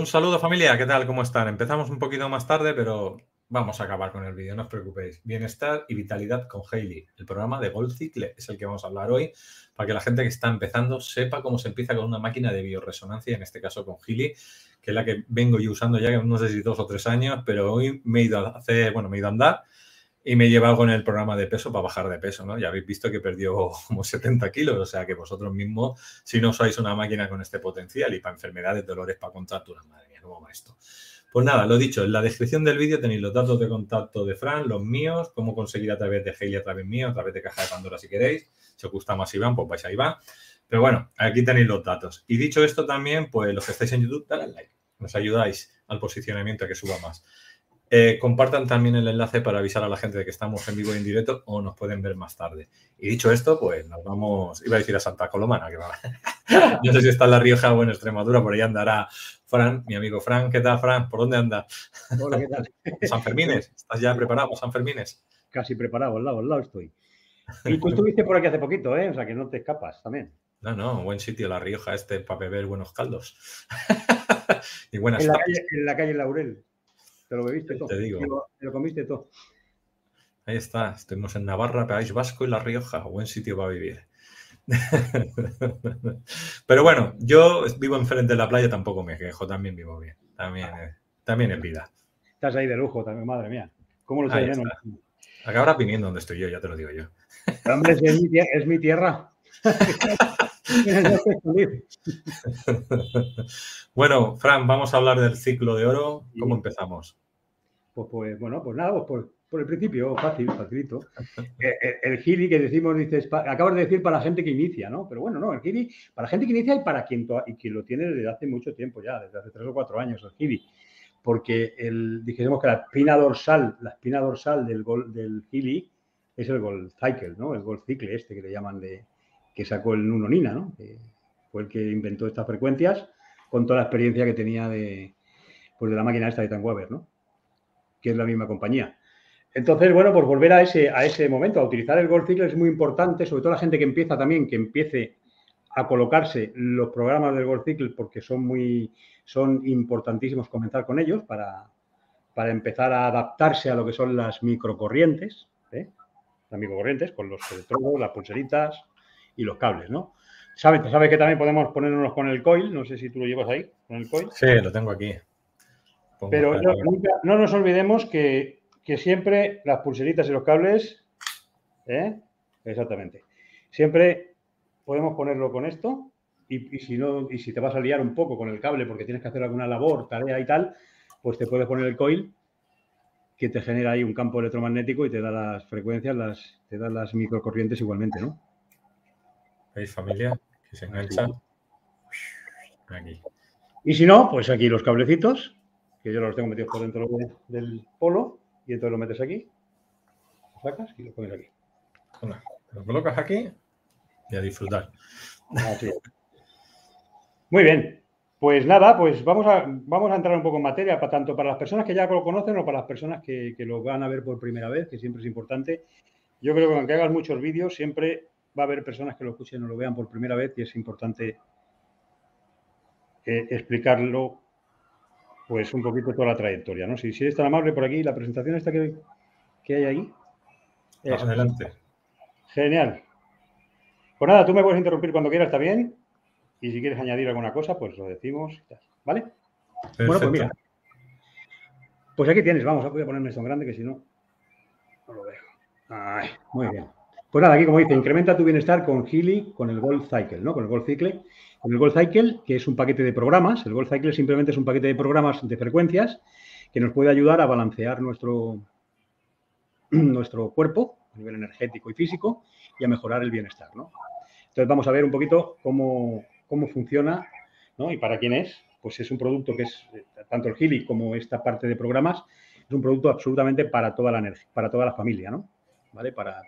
Un saludo familia, ¿qué tal? ¿Cómo están? Empezamos un poquito más tarde, pero vamos a acabar con el vídeo, no os preocupéis. Bienestar y vitalidad con Hailey. El programa de Gold Cicle es el que vamos a hablar hoy para que la gente que está empezando sepa cómo se empieza con una máquina de bioresonancia, en este caso con Hailey, que es la que vengo yo usando ya, no sé si dos o tres años, pero hoy me he ido a hacer, bueno, me he ido a andar y me he llevado con el programa de peso para bajar de peso, ¿no? Ya habéis visto que perdió como 70 kilos, o sea que vosotros mismos, si no usáis una máquina con este potencial y para enfermedades, dolores, para contracturas, madre mía, ¿cómo va esto? Pues nada, lo dicho, en la descripción del vídeo tenéis los datos de contacto de Fran, los míos, cómo conseguir a través de Heili, a través mío, a través de Caja de Pandora si queréis. Si os gusta más Iván, pues vais a Iván. Pero bueno, aquí tenéis los datos. Y dicho esto también, pues los que estáis en YouTube, dale al like. Nos ayudáis al posicionamiento a que suba más. Eh, compartan también el enlace para avisar a la gente de que estamos en vivo y en directo o nos pueden ver más tarde. Y dicho esto, pues nos vamos, iba a decir a Santa Colomana, que va. no sé si está en La Rioja o en Extremadura, por ahí andará Fran, mi amigo Fran. ¿Qué tal, Fran? ¿Por dónde anda? Hola, ¿qué tal? San Fermines, ¿estás ya preparado, San Fermines? Casi preparado, al lado, al lado estoy. Y tú estuviste por aquí hace poquito, ¿eh? O sea, que no te escapas también. No, no, buen sitio La Rioja este para beber buenos caldos. y buenas en la, tardes. calle, en la calle Laurel. Te lo bebiste todo. Te digo. Te lo, te lo comiste todo. Ahí está, estuvimos en Navarra, País Vasco y La Rioja, buen sitio para vivir. Pero bueno, yo vivo enfrente de la playa, tampoco me quejo, también vivo bien, también, eh, también es vida. Estás ahí de lujo también, madre mía. ¿Cómo lo está. Acabarás viniendo donde estoy yo, ya te lo digo yo. Hombre, mi. Es mi tierra. bueno, Fran, vamos a hablar del ciclo de oro. ¿Cómo empezamos? Pues, pues bueno, pues nada, pues por, por el principio, fácil, facilito. Eh, eh, El, gili que decimos, dices, pa- acabas de decir para la gente que inicia, ¿no? Pero bueno, no, el gili, para la gente que inicia y para quien, y quien lo tiene desde hace mucho tiempo ya, desde hace tres o cuatro años, el gili. Porque el, dijésemos que la espina dorsal, la espina dorsal del, gol, del gili es el Gold Cycle, ¿no? El Gold Cycle este que le llaman de, que sacó el Nuno Nina, ¿no? Fue el que inventó estas frecuencias con toda la experiencia que tenía de, pues de la máquina esta de Tan Weber, ¿no? Que es la misma compañía. Entonces, bueno, pues volver a ese, a ese momento, a utilizar el Gold Cycle es muy importante, sobre todo la gente que empieza también, que empiece a colocarse los programas del Gold Cycle porque son muy, son importantísimos comenzar con ellos para, para empezar a adaptarse a lo que son las microcorrientes, ¿eh? las microcorrientes con los electrodos, las pulseritas y los cables, ¿no? Sabes sabe que también podemos ponernos con el coil, no sé si tú lo llevas ahí, con el coil. Sí, lo tengo aquí. Pongo Pero no, nunca- no nos olvidemos que, que siempre las pulseritas y los cables, ¿eh? exactamente, siempre podemos ponerlo con esto y, y si no, y si te vas a liar un poco con el cable porque tienes que hacer alguna labor, tarea y tal, pues te puedes poner el coil que te genera ahí un campo electromagnético y te da las frecuencias, las, te da las microcorrientes igualmente, ¿no? ¿Veis, familia? Que se engancha. Aquí. Y si no, pues aquí los cablecitos, que yo los tengo metidos por dentro de- del polo, y entonces lo metes aquí, lo sacas y lo pones aquí. Hola. Lo colocas aquí y a disfrutar. Así es. Muy bien. Pues nada, pues vamos a, vamos a entrar un poco en materia, para, tanto para las personas que ya lo conocen o para las personas que, que lo van a ver por primera vez, que siempre es importante. Yo creo que aunque hagas muchos vídeos, siempre va a haber personas que lo escuchen o lo vean por primera vez y es importante eh, explicarlo pues un poquito toda la trayectoria, ¿no? Si, si eres tan amable por aquí, la presentación esta que, que hay ahí. Eso. Adelante. Genial. Pues nada, tú me puedes interrumpir cuando quieras, está bien. Y si quieres añadir alguna cosa, pues lo decimos. ¿Vale? Bueno, pues mira. Pues aquí tienes, vamos, voy a ponerme esto en grande que si no, no lo veo. Ay, muy bien. Pues nada, aquí como dice, incrementa tu bienestar con Healy, con el Gold Cycle, ¿no? Con el Gold Cycle. Con el Gold Cycle, que es un paquete de programas. El Gold Cycle simplemente es un paquete de programas de frecuencias que nos puede ayudar a balancear nuestro, nuestro cuerpo a nivel energético y físico y a mejorar el bienestar, ¿no? Entonces vamos a ver un poquito cómo, cómo funciona, ¿no? Y para quién es. Pues es un producto que es, eh, tanto el Gili como esta parte de programas, es un producto absolutamente para toda la energía, para toda la familia, ¿no?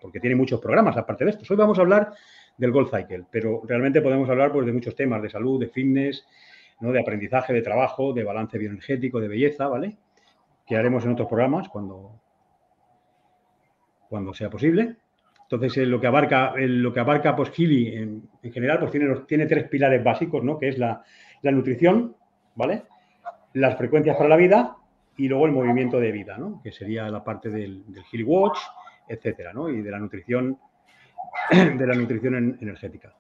Porque tiene muchos programas aparte de esto. Hoy vamos a hablar del Gold Cycle, pero realmente podemos hablar pues, de muchos temas, de salud, de fitness, ¿no? de aprendizaje, de trabajo, de balance bioenergético, de belleza, ¿vale? Que haremos en otros programas cuando, cuando sea posible. Entonces, eh, lo que abarca, eh, lo que abarca pues, Gili en, en general, pues tiene, tiene tres pilares básicos, ¿no? Que es la, la nutrición, ¿vale? las frecuencias para la vida y luego el movimiento de vida, ¿no? que sería la parte del, del Watch, etcétera, ¿no? y de la nutrición, de la nutrición energética.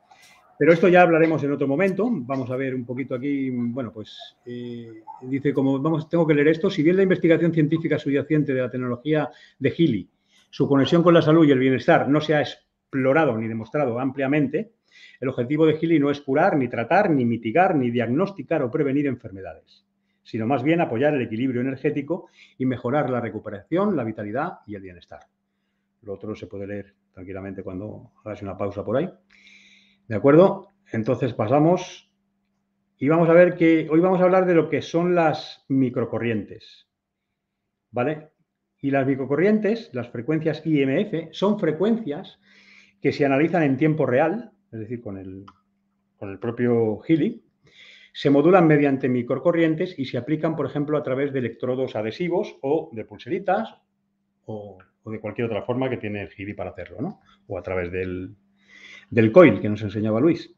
Pero esto ya hablaremos en otro momento. Vamos a ver un poquito aquí. Bueno, pues eh, dice como vamos, tengo que leer esto. Si bien la investigación científica subyacente de la tecnología de Healy, su conexión con la salud y el bienestar no se ha explorado ni demostrado ampliamente, el objetivo de Healy no es curar, ni tratar, ni mitigar, ni diagnosticar o prevenir enfermedades sino más bien apoyar el equilibrio energético y mejorar la recuperación, la vitalidad y el bienestar. Lo otro se puede leer tranquilamente cuando hagas una pausa por ahí. ¿De acuerdo? Entonces pasamos y vamos a ver que hoy vamos a hablar de lo que son las microcorrientes. ¿Vale? Y las microcorrientes, las frecuencias IMF, son frecuencias que se analizan en tiempo real, es decir, con el, con el propio Healy, se modulan mediante microcorrientes y se aplican, por ejemplo, a través de electrodos adhesivos o de pulseritas o, de cualquier otra forma que tiene el Gili para hacerlo, ¿no? O a través del, coil que nos enseñaba Luis,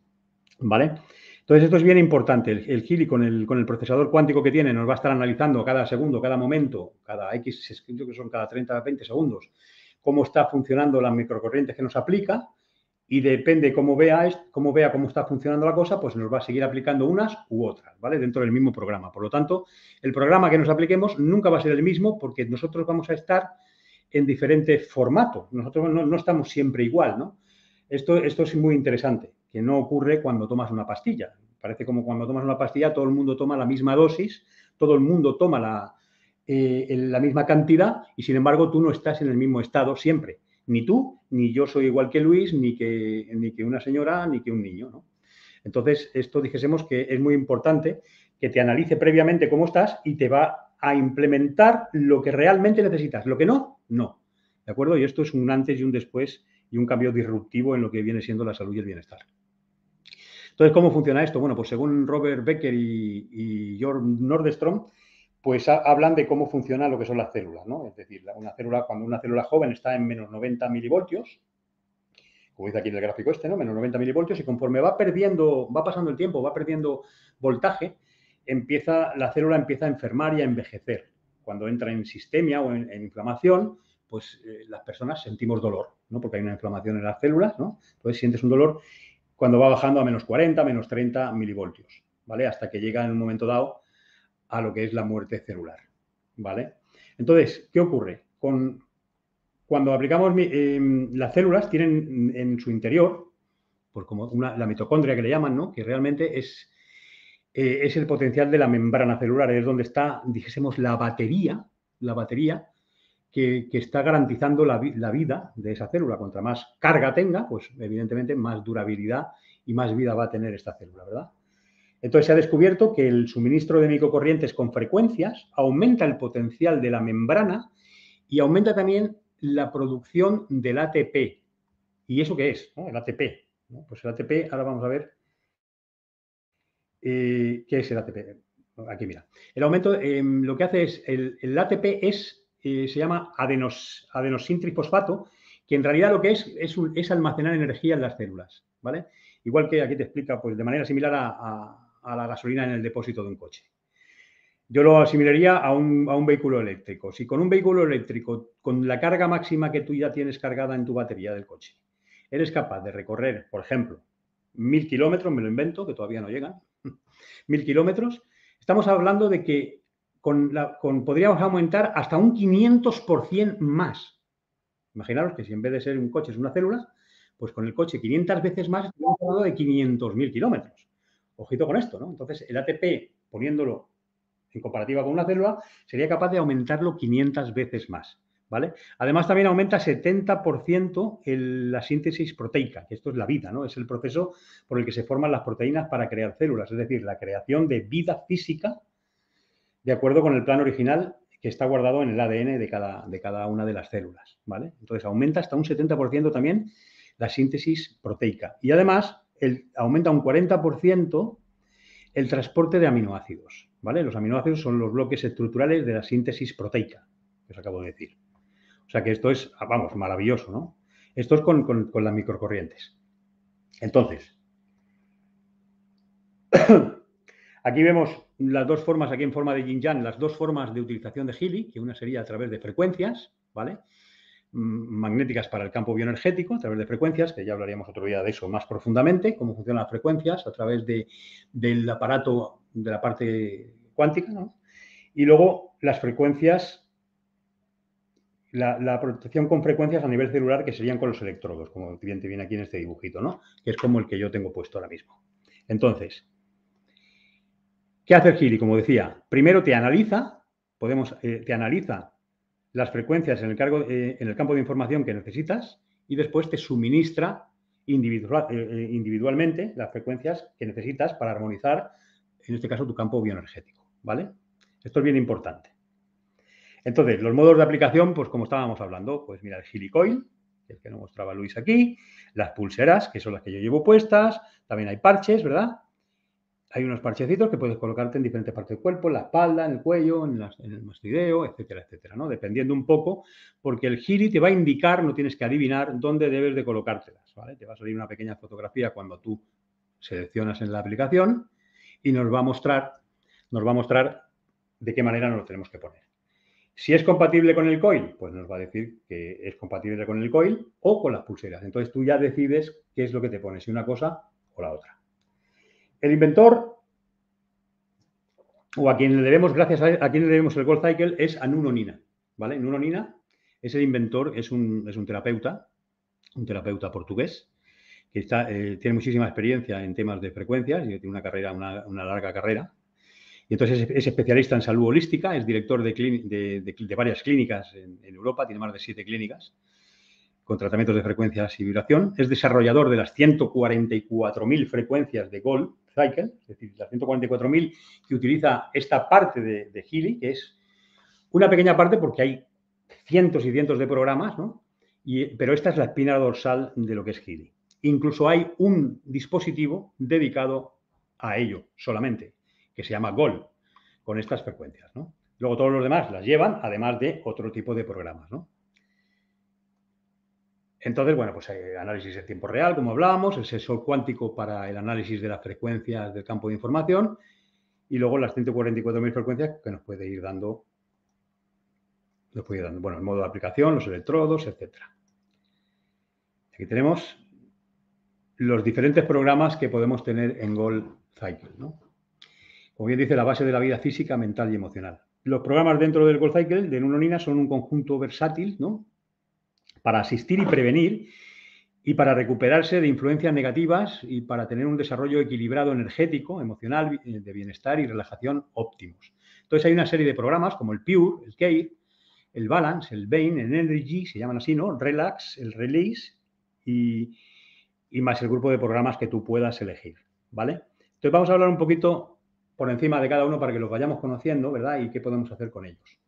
¿vale? Entonces, esto es bien importante. El, el con el, con el procesador cuántico que tiene nos va a estar analizando cada segundo, cada momento, cada X, que son cada 30, 20 segundos, cómo está funcionando las microcorrientes que nos aplica y depende cómo vea, cómo vea cómo está funcionando la cosa, pues nos va a seguir aplicando unas u otras, ¿vale? Dentro del mismo programa. Por lo tanto, el programa que nos apliquemos nunca va a ser el mismo porque nosotros vamos a estar en diferente formato. Nosotros no, estamos siempre igual, ¿no? Esto, esto es muy interesante, que no ocurre cuando tomas una pastilla. Parece como cuando tomas una pastilla todo el mundo toma la misma dosis, todo el mundo toma la, eh, la misma cantidad y sin embargo tú no estás en el mismo estado siempre ni tú, ni yo soy igual que Luis, ni que, ni que una señora, ni que un niño. ¿no? Entonces, esto dijésemos que es muy importante que te analice previamente cómo estás y te va a implementar lo que realmente necesitas. Lo que no, no. ¿De acuerdo? Y esto es un antes y un después y un cambio disruptivo en lo que viene siendo la salud y el bienestar. Entonces, ¿cómo funciona esto? Bueno, pues según Robert Becker y, y Georg Nordstrom, pues hablan de cómo funciona lo que son las células, ¿no? Es decir, una célula, cuando una célula joven está en menos 90 milivoltios, como dice aquí en el gráfico este, ¿no? Menos 90 milivoltios, y conforme va perdiendo, va pasando el tiempo, va perdiendo voltaje, empieza, la célula empieza a enfermar y a envejecer. Cuando entra en sistemia o en, inflamación, pues eh, las personas sentimos dolor, ¿no? Porque hay una inflamación en las células, ¿no? Entonces sientes un dolor cuando va bajando a menos 40, menos 30 milivoltios, ¿vale? Hasta que llega en un momento dado a lo que es la muerte celular. ¿Vale? Entonces, ¿qué ocurre? Con, cuando aplicamos em, las células tienen en su interior, pues como la mitocondria que le llaman, ¿no? Que realmente es, eh, es el potencial de la membrana celular, es donde está, dijésemos, la batería, la batería que, está garantizando la, vida de esa célula. Contra más carga tenga, pues evidentemente más durabilidad y más vida va a tener esta célula, ¿verdad? Entonces se ha descubierto que el suministro de microcorrientes con frecuencias aumenta el potencial de la membrana y aumenta también la producción del ATP. ¿Y eso qué es? El ATP. Pues el ATP, ahora vamos a ver qué es el ATP. Aquí mira. El aumento, em, lo que hace es, el, ATP es, eh, se llama adenos, adenosintrifosfato, que en realidad lo que es es, almacenar energía en las células, ¿vale? Igual que aquí te explica, pues de manera similar a la gasolina en el depósito de un coche. Yo lo asimilaría a un, vehículo eléctrico. Si con un vehículo eléctrico, con la carga máxima que tú ya tienes cargada en tu batería del coche, eres capaz de recorrer, por ejemplo, mil kilómetros, me lo invento, que todavía no llegan, mil kilómetros, estamos hablando de que con podríamos aumentar hasta un 500% más. Imaginaros que si en vez de ser un coche es una célula, pues con el coche 500 veces más, estamos hablando de 500.000 kilómetros. Ojito con esto, ¿no? Entonces, el ATP, poniéndolo en comparativa con una célula, sería capaz de aumentarlo 500 veces más, Además, también aumenta 70% la síntesis proteica, que esto es la vida, ¿no? Es el proceso por el que se forman las proteínas para crear células, es decir, la creación de vida física de acuerdo con el plan original que está guardado en el ADN de cada, una de las células. Entonces, aumenta hasta un 70% también la síntesis proteica. Y además, aumenta un 40% el transporte de aminoácidos. Los aminoácidos son los bloques estructurales de la síntesis proteica, que os acabo de decir. O sea que esto es, vamos, maravilloso, ¿no? Esto es con, las microcorrientes. Entonces, Aquí vemos las dos formas, aquí en forma de yin yang, las dos formas de utilización de Healy, que una sería a través de frecuencias, ¿vale? Magnéticas para el campo bioenergético, a través de frecuencias, que ya hablaríamos otro día de eso más profundamente, cómo funcionan las frecuencias a través de, del aparato de la parte cuántica, ¿no? Y luego las frecuencias, la, protección con frecuencias a nivel celular, que serían con los electrodos, como bien te viene aquí en este dibujito, ¿no? Que es como el que yo tengo puesto ahora mismo. Entonces, ¿Qué hace el Gili? Como decía, primero te analiza, podemos, eh, te analiza las frecuencias en el, cargo, eh, en el, campo de información que necesitas y después te suministra individual, eh, individualmente las frecuencias que necesitas para armonizar, en este caso, tu campo bioenergético. ¿Vale? Esto es bien importante. Entonces, los modos de aplicación, pues como estábamos hablando, pues mira, el Gilicoil, el que nos mostraba Luis aquí, las pulseras, que son las que yo llevo puestas, también hay parches, ¿verdad? hay unos parchecitos que puedes colocarte en diferentes partes del cuerpo, en la espalda, en el cuello, en, el mastoideo, etcétera, etcétera, ¿no? Dependiendo un poco, porque el giri te va a indicar, no tienes que adivinar dónde debes de colocártelas, ¿vale? Te va a salir una pequeña fotografía cuando tú seleccionas en la aplicación y nos va a mostrar, nos va a mostrar de qué manera nos lo tenemos que poner. Si es compatible con el coil, pues nos va a decir que es compatible con el coil o con las pulseras. Entonces tú ya decides qué es lo que te pones, si una cosa o la otra. El inventor, o a quien le debemos, gracias a, quien le debemos el Gold Cycle, es a Nuno Nina. ¿Vale? Nuno Nina es el inventor, es un, es un terapeuta, un terapeuta portugués, que eh, tiene muchísima experiencia en temas de frecuencias y tiene una carrera, una, larga carrera. Y entonces es, especialista en salud holística, es director de, varias clínicas en, Europa, tiene más de siete clínicas con tratamientos de frecuencias y vibración. Es desarrollador de las 144.000 frecuencias de Gold Cycle, es decir, las 144.000 que utiliza esta parte de, de Healy, que es una pequeña parte porque hay cientos y cientos de programas, ¿no? Pero esta es la espina dorsal de lo que es Healy. Incluso hay un dispositivo dedicado a ello solamente, que se llama GOL, con estas frecuencias. Luego todos los demás las llevan, además de otro tipo de programas. Entonces, bueno, pues hay análisis en tiempo real, como hablábamos, el sensor cuántico para el análisis de las frecuencias del campo de información y luego las 144.000 frecuencias que nos puede ir dando, bueno, el modo de aplicación, los electrodos, etcétera. Aquí tenemos los diferentes programas que podemos tener en Gold Cycle, ¿no? Como bien dice, la base de la vida física, mental y emocional. Los programas dentro del Gold Cycle de Nunonina son un conjunto versátil, ¿no? para asistir y prevenir y para recuperarse de influencias negativas y para tener un desarrollo equilibrado energético, emocional, eh, de bienestar y relajación óptimos. Entonces hay una serie de programas como el Pure, el Care, el Balance, el Bain, el Energy, se llaman así, ¿no? Relax, el Release y, y más el grupo de programas que tú puedas elegir, ¿vale? Entonces vamos a hablar un poquito por encima de cada uno para que los vayamos conociendo, ¿verdad? Y qué podemos hacer con ellos.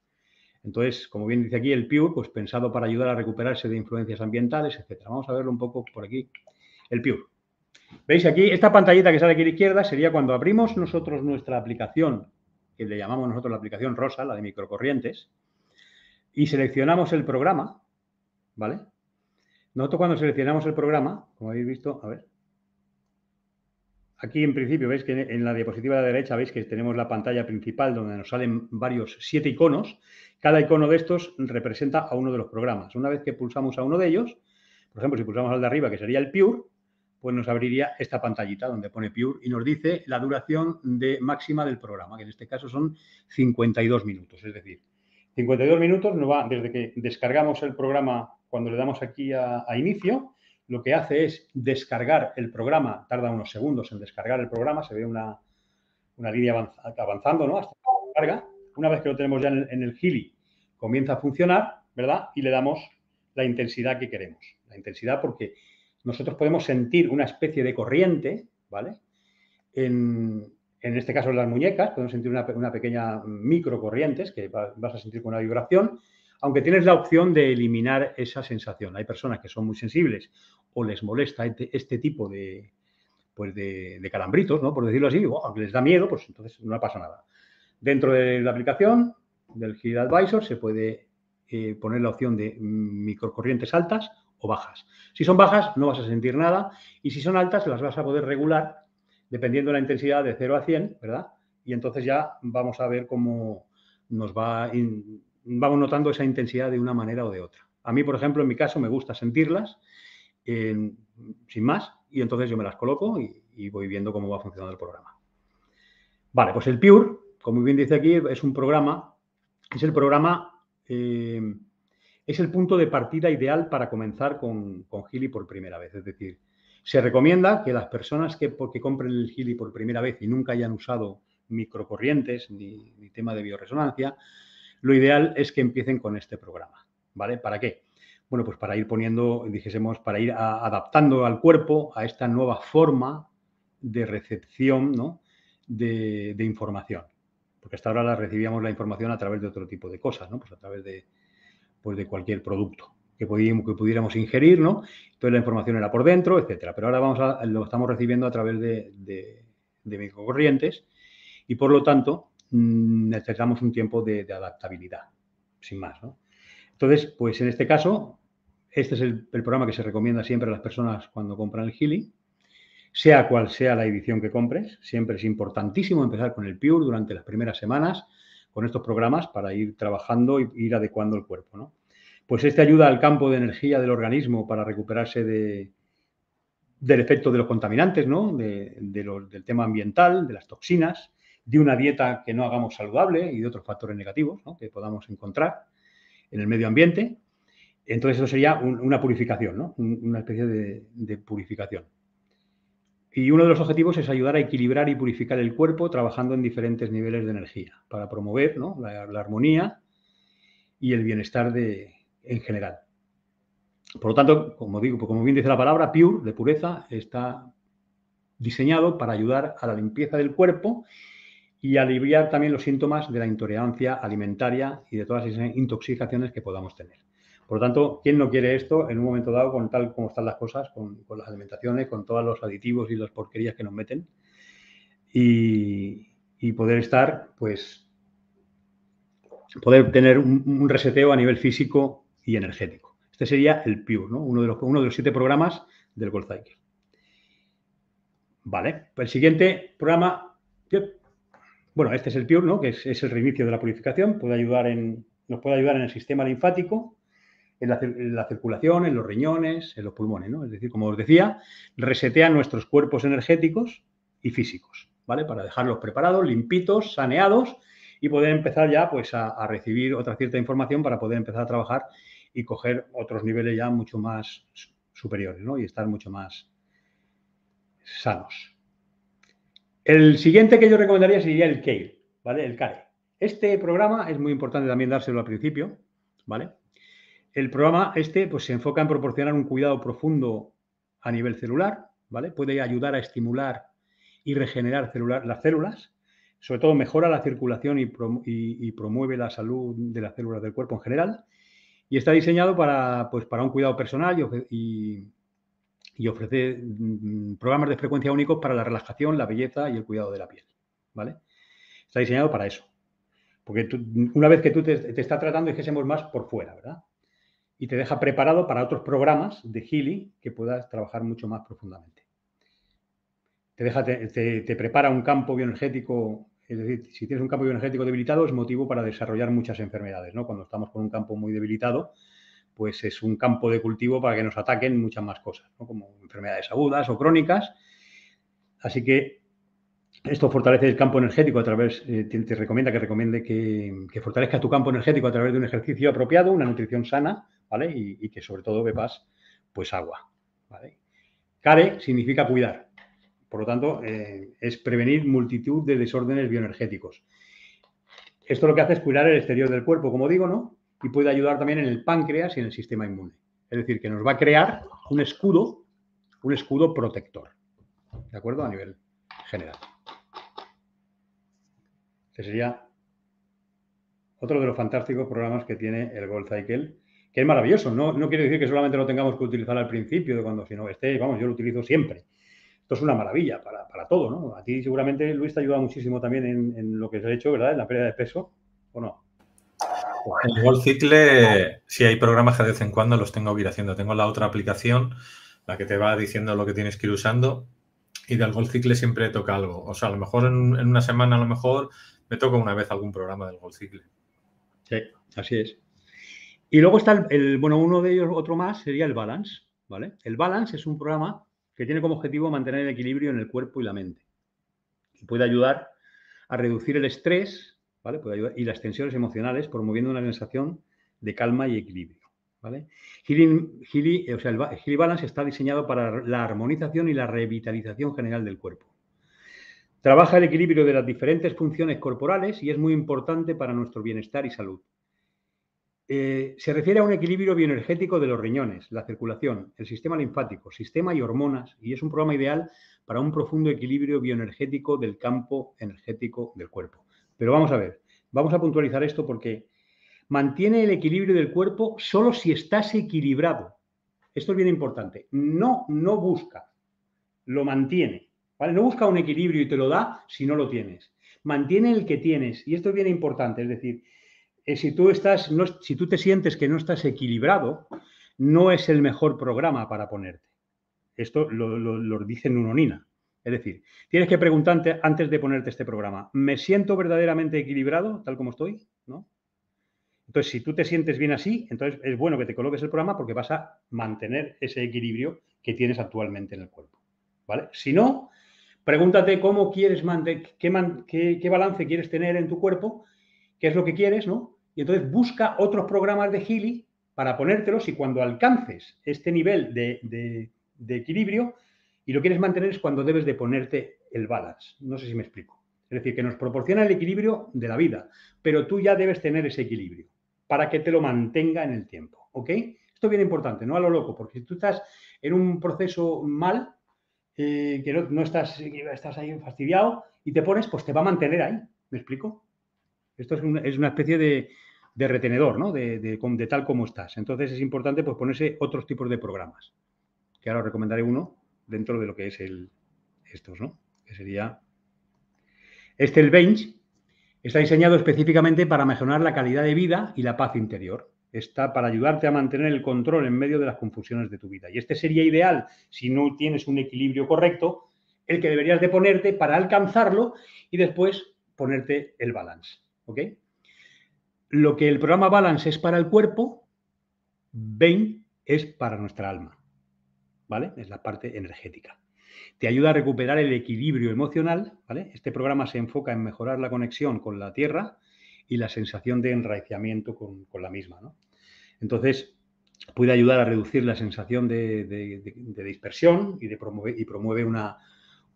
Entonces, como bien dice aquí, el Pure, pues pensado para ayudar a recuperarse de influencias ambientales, etcétera. Vamos a verlo un poco por aquí. El Pure. ¿Veis aquí? Esta pantallita que sale aquí a la izquierda sería cuando abrimos nosotros nuestra aplicación, que le llamamos nosotros la aplicación rosa, la de microcorrientes, y seleccionamos el programa, ¿vale? Nosotros cuando seleccionamos el programa, como habéis visto, a ver, Aquí en principio veis que en la diapositiva de la derecha veis que tenemos la pantalla principal donde nos salen varios siete iconos. Cada icono de estos representa a uno de los programas. Una vez que pulsamos a uno de ellos, por ejemplo, si pulsamos al de arriba, que sería el Pure, pues nos abriría esta pantallita donde pone Pure y nos dice la duración de máxima del programa, que en este caso son 52 minutos. Es decir, 52 minutos nos va desde que descargamos el programa cuando le damos aquí a, a inicio lo que hace es descargar el programa, tarda unos segundos en descargar el programa, se ve una, línea avanzando, ¿no? Hasta que carga. Una vez que lo tenemos ya en el, en Gili, comienza a funcionar, ¿verdad? Y le damos la intensidad que queremos. La intensidad porque nosotros podemos sentir una especie de corriente, ¿vale? En, este caso en las muñecas, podemos sentir una, una pequeña microcorrientes que vas a sentir con una vibración aunque tienes la opción de eliminar esa sensación. Hay personas que son muy sensibles o les molesta este, este tipo de, pues de, calambritos, ¿no? por decirlo así, o les da miedo, pues entonces no pasa nada. Dentro de la aplicación del Heal Advisor se puede eh, poner la opción de microcorrientes altas o bajas. Si son bajas no vas a sentir nada y si son altas las vas a poder regular dependiendo de la intensidad de 0 a 100, ¿verdad? y entonces ya vamos a ver cómo nos va, vamos notando esa intensidad de una manera o de otra. A mí, por ejemplo, en mi caso me gusta sentirlas sin más y entonces yo me las coloco y, voy viendo cómo va funcionando el programa. Vale, pues el Pure, como bien dice aquí, es un programa, es el programa, eh, es el punto de partida ideal para comenzar con, con Gili por primera vez. Es decir, se recomienda que las personas que, compren el Gili por primera vez y nunca hayan usado microcorrientes ni, ni tema de bioresonancia, lo ideal es que empiecen con este programa. ¿Vale? ¿Para qué? Bueno, pues para ir poniendo, dijésemos, para ir adaptando al cuerpo a esta nueva forma de recepción ¿no? de, información. Porque hasta ahora la recibíamos la información a través de otro tipo de cosas, ¿no? Pues a través de, pues de cualquier producto que, pudiéramos ingerir, ¿no? Entonces la información era por dentro, etcétera. Pero ahora vamos a, lo estamos recibiendo a través de, de microcorrientes y por lo tanto necesitamos un tiempo de, adaptabilidad, sin más. ¿no? Entonces, pues en este caso, este es el, programa que se recomienda siempre a las personas cuando compran el Healy. Sea cual sea la edición que compres, siempre es importantísimo empezar con el Pure durante las primeras semanas con estos programas para ir trabajando y ir adecuando el cuerpo. ¿no? Pues este ayuda al campo de energía del organismo para recuperarse de, del efecto de los contaminantes, ¿no? del tema ambiental, de las toxinas, de una dieta que no hagamos saludable y de otros factores negativos que podamos encontrar en el medio ambiente. Entonces eso sería una purificación, ¿no? una especie de, purificación. Y uno de los objetivos es ayudar a equilibrar y purificar el cuerpo trabajando en diferentes niveles de energía para promover la, armonía y el bienestar de, en general. Por lo tanto, como digo, como bien dice la palabra, pure, de pureza, está diseñado para ayudar a la limpieza del cuerpo y aliviar también los síntomas de la intolerancia alimentaria y de todas esas intoxicaciones que podamos tener. Por lo tanto, ¿quién no quiere esto en un momento dado con tal como están las cosas, con, las alimentaciones, con todos los aditivos y las porquerías que nos meten? Y, poder estar, pues, poder tener un, reseteo a nivel físico y energético. Este sería el Pure, ¿no? uno, de los, uno de los siete programas del Gold Cycle. Vale, pues el siguiente programa, bueno, este es el Pure, ¿no? que es, el reinicio de la purificación, puede ayudar en, nos puede ayudar en el sistema linfático, en la, circulación, en los riñones, en los pulmones. ¿no? Es decir, como os decía, resetea nuestros cuerpos energéticos y físicos, ¿vale? Para dejarlos preparados, limpitos, saneados y poder empezar ya pues, a, recibir otra cierta información para poder empezar a trabajar y coger otros niveles ya mucho más superiores ¿no? y estar mucho más sanos. El siguiente que yo recomendaría sería el CARE, ¿vale? El CARE. Este programa es muy importante también dárselo al principio, ¿vale? El programa este pues, se enfoca en proporcionar un cuidado profundo a nivel celular, ¿vale? Puede ayudar a estimular y regenerar las células, sobre todo mejora la circulación y, promueve la salud de las células del cuerpo en general. Y está diseñado para, pues, para un cuidado personal y, y ofrece mm, programas de frecuencia únicos para la relajación, la belleza y el cuidado de la piel. ¿Vale? Está diseñado para eso. Porque una vez que tú te, te está tratando, dijésemos más por fuera, ¿verdad? Y te deja preparado para otros programas de healing que puedas trabajar mucho más profundamente. Te, deja, te, te prepara un campo bioenergético, es decir, si tienes un campo bioenergético debilitado es motivo para desarrollar muchas enfermedades, ¿no? Cuando estamos con un campo muy debilitado, pues es un campo de cultivo para que nos ataquen muchas más cosas, como enfermedades agudas o crónicas. Así que esto fortalece el campo energético a través, eh, te, recomienda que recomiende que, fortalezca tu campo energético a través de un ejercicio apropiado, una nutrición sana, ¿vale? Y, que sobre todo bebas, pues agua, ¿vale? Care significa cuidar. Por lo tanto, eh, es prevenir multitud de desórdenes bioenergéticos. Esto lo que hace es cuidar el exterior del cuerpo, como digo, ¿no? Y puede ayudar también en el páncreas y en el sistema inmune. Es decir, que nos va a crear un escudo, un escudo protector. ¿De acuerdo? A nivel general. Este sería otro de los fantásticos programas que tiene el Gold Cycle, que es maravilloso. No, no quiere decir que solamente lo tengamos que utilizar al principio de cuando, sino esté, vamos, yo lo utilizo siempre. Esto es una maravilla para, todo, ¿no? A ti seguramente, Luis, te ayuda muchísimo también en, en lo que se ha hecho, ¿verdad? En la pérdida de peso, ¿o no? En Gold Cicle, si hay programas que de vez en cuando los tengo que ir haciendo. Tengo la otra aplicación, la que te va diciendo lo que tienes que ir usando. Y del Gold Cicle siempre toca algo. O sea, a lo mejor en, una semana, a lo mejor me toca una vez algún programa del Gold Cicle. Sí, así es. Y luego está el, bueno, uno de ellos, otro más, sería el Balance, ¿vale? El Balance es un programa que tiene como objetivo mantener el equilibrio en el cuerpo y la mente. Y puede ayudar a reducir el estrés, y las tensiones emocionales, promoviendo una sensación de calma y equilibrio. ¿vale? Sea, el Balance está diseñado para la armonización y la revitalización general del cuerpo. Trabaja el equilibrio de las diferentes funciones corporales y es muy importante para nuestro bienestar y salud. Eh, se refiere a un equilibrio bioenergético de los riñones, la circulación, el sistema linfático, sistema y hormonas, y es un programa ideal para un profundo equilibrio bioenergético del campo energético del cuerpo. Pero vamos a ver, vamos a puntualizar esto porque mantiene el equilibrio del cuerpo solo si estás equilibrado. Esto es bien importante. No, no busca, lo mantiene. ¿vale? No busca un equilibrio y te lo da si no lo tienes. Mantiene el que tienes. Y esto es bien importante. Es decir, eh, si, tú estás, no, si tú te sientes que no estás equilibrado, no es el mejor programa para ponerte. Esto lo, lo, lo dice. Es decir, tienes que preguntarte antes de ponerte este programa, ¿me siento verdaderamente equilibrado tal como estoy? ¿No? Entonces, si tú te sientes bien así, entonces es bueno que te coloques el programa porque vas a mantener ese equilibrio que tienes actualmente en el cuerpo. ¿Vale? Si no, pregúntate cómo quieres mantener, qué, qué, balance quieres tener en tu cuerpo, qué es lo que quieres, ¿no? Y entonces busca otros programas de Healy para ponértelos y cuando alcances este nivel de equilibrio y lo quieres mantener es cuando debes de ponerte el balance. No sé si me explico. Es decir, que nos proporciona el equilibrio de la vida, pero tú ya debes tener ese equilibrio para que te lo mantenga en el tiempo. ¿Ok? Esto es bien importante, no a lo loco, porque si tú estás en un proceso mal, eh, que no, estás, estás ahí fastidiado y te pones, pues te va a mantener ahí. ¿Me explico? Esto es una, es una especie de, de, retenedor, ¿no? De, de, tal como estás. Entonces es importante pues, ponerse otros tipos de programas, que ahora os recomendaré uno dentro de lo que es el, estos, ¿no? Que sería este, el Bench, Está diseñado específicamente para mejorar la calidad de vida y la paz interior. Está para ayudarte a mantener el control en medio de las confusiones de tu vida. Y este sería ideal si no tienes un equilibrio correcto, el que deberías de ponerte para alcanzarlo y después ponerte el balance. ¿Ok? Lo que el programa Balance es para el cuerpo, Bain es para nuestra alma. ¿Vale? Es la parte energética. Te ayuda a recuperar el equilibrio emocional. ¿vale? Este programa se enfoca en mejorar la conexión con la Tierra y la sensación de enraizamiento con, la misma. Entonces, puede ayudar a reducir la sensación de, dispersión y, de promover, y promueve una,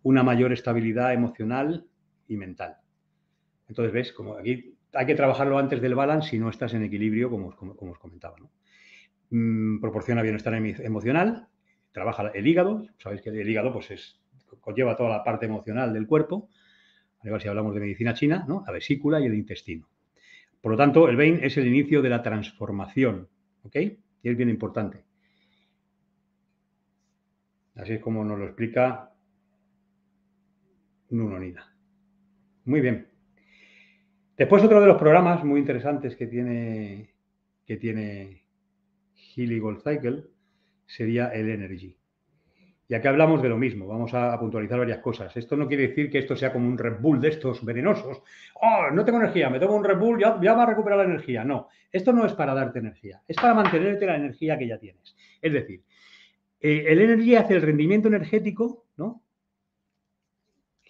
una, mayor estabilidad emocional y mental. Entonces, ves, como aquí hay que trabajarlo antes del balance si no estás en equilibrio, como, os comentaba. Mm, proporciona bienestar emocional, trabaja el hígado, sabéis que el hígado pues es, conlleva toda la parte emocional del cuerpo, a si hablamos de medicina china, ¿no? la vesícula y el intestino. Por lo tanto, el vein es el inicio de la transformación, ¿ok? Y es bien importante. Así es como nos lo explica Nunonina. Muy bien. Después otro de los programas muy interesantes que tiene, que tiene Healy Gold sería el energy. Y aquí hablamos de lo mismo, vamos a puntualizar varias cosas. Esto no quiere decir que esto sea como un Red Bull de estos venenosos. Oh, no tengo energía, me tomo un Red Bull, ya, va a recuperar la energía. No, esto no es para darte energía, es para mantenerte la energía que ya tienes. Es decir, eh, el energy hace el rendimiento energético, ¿no?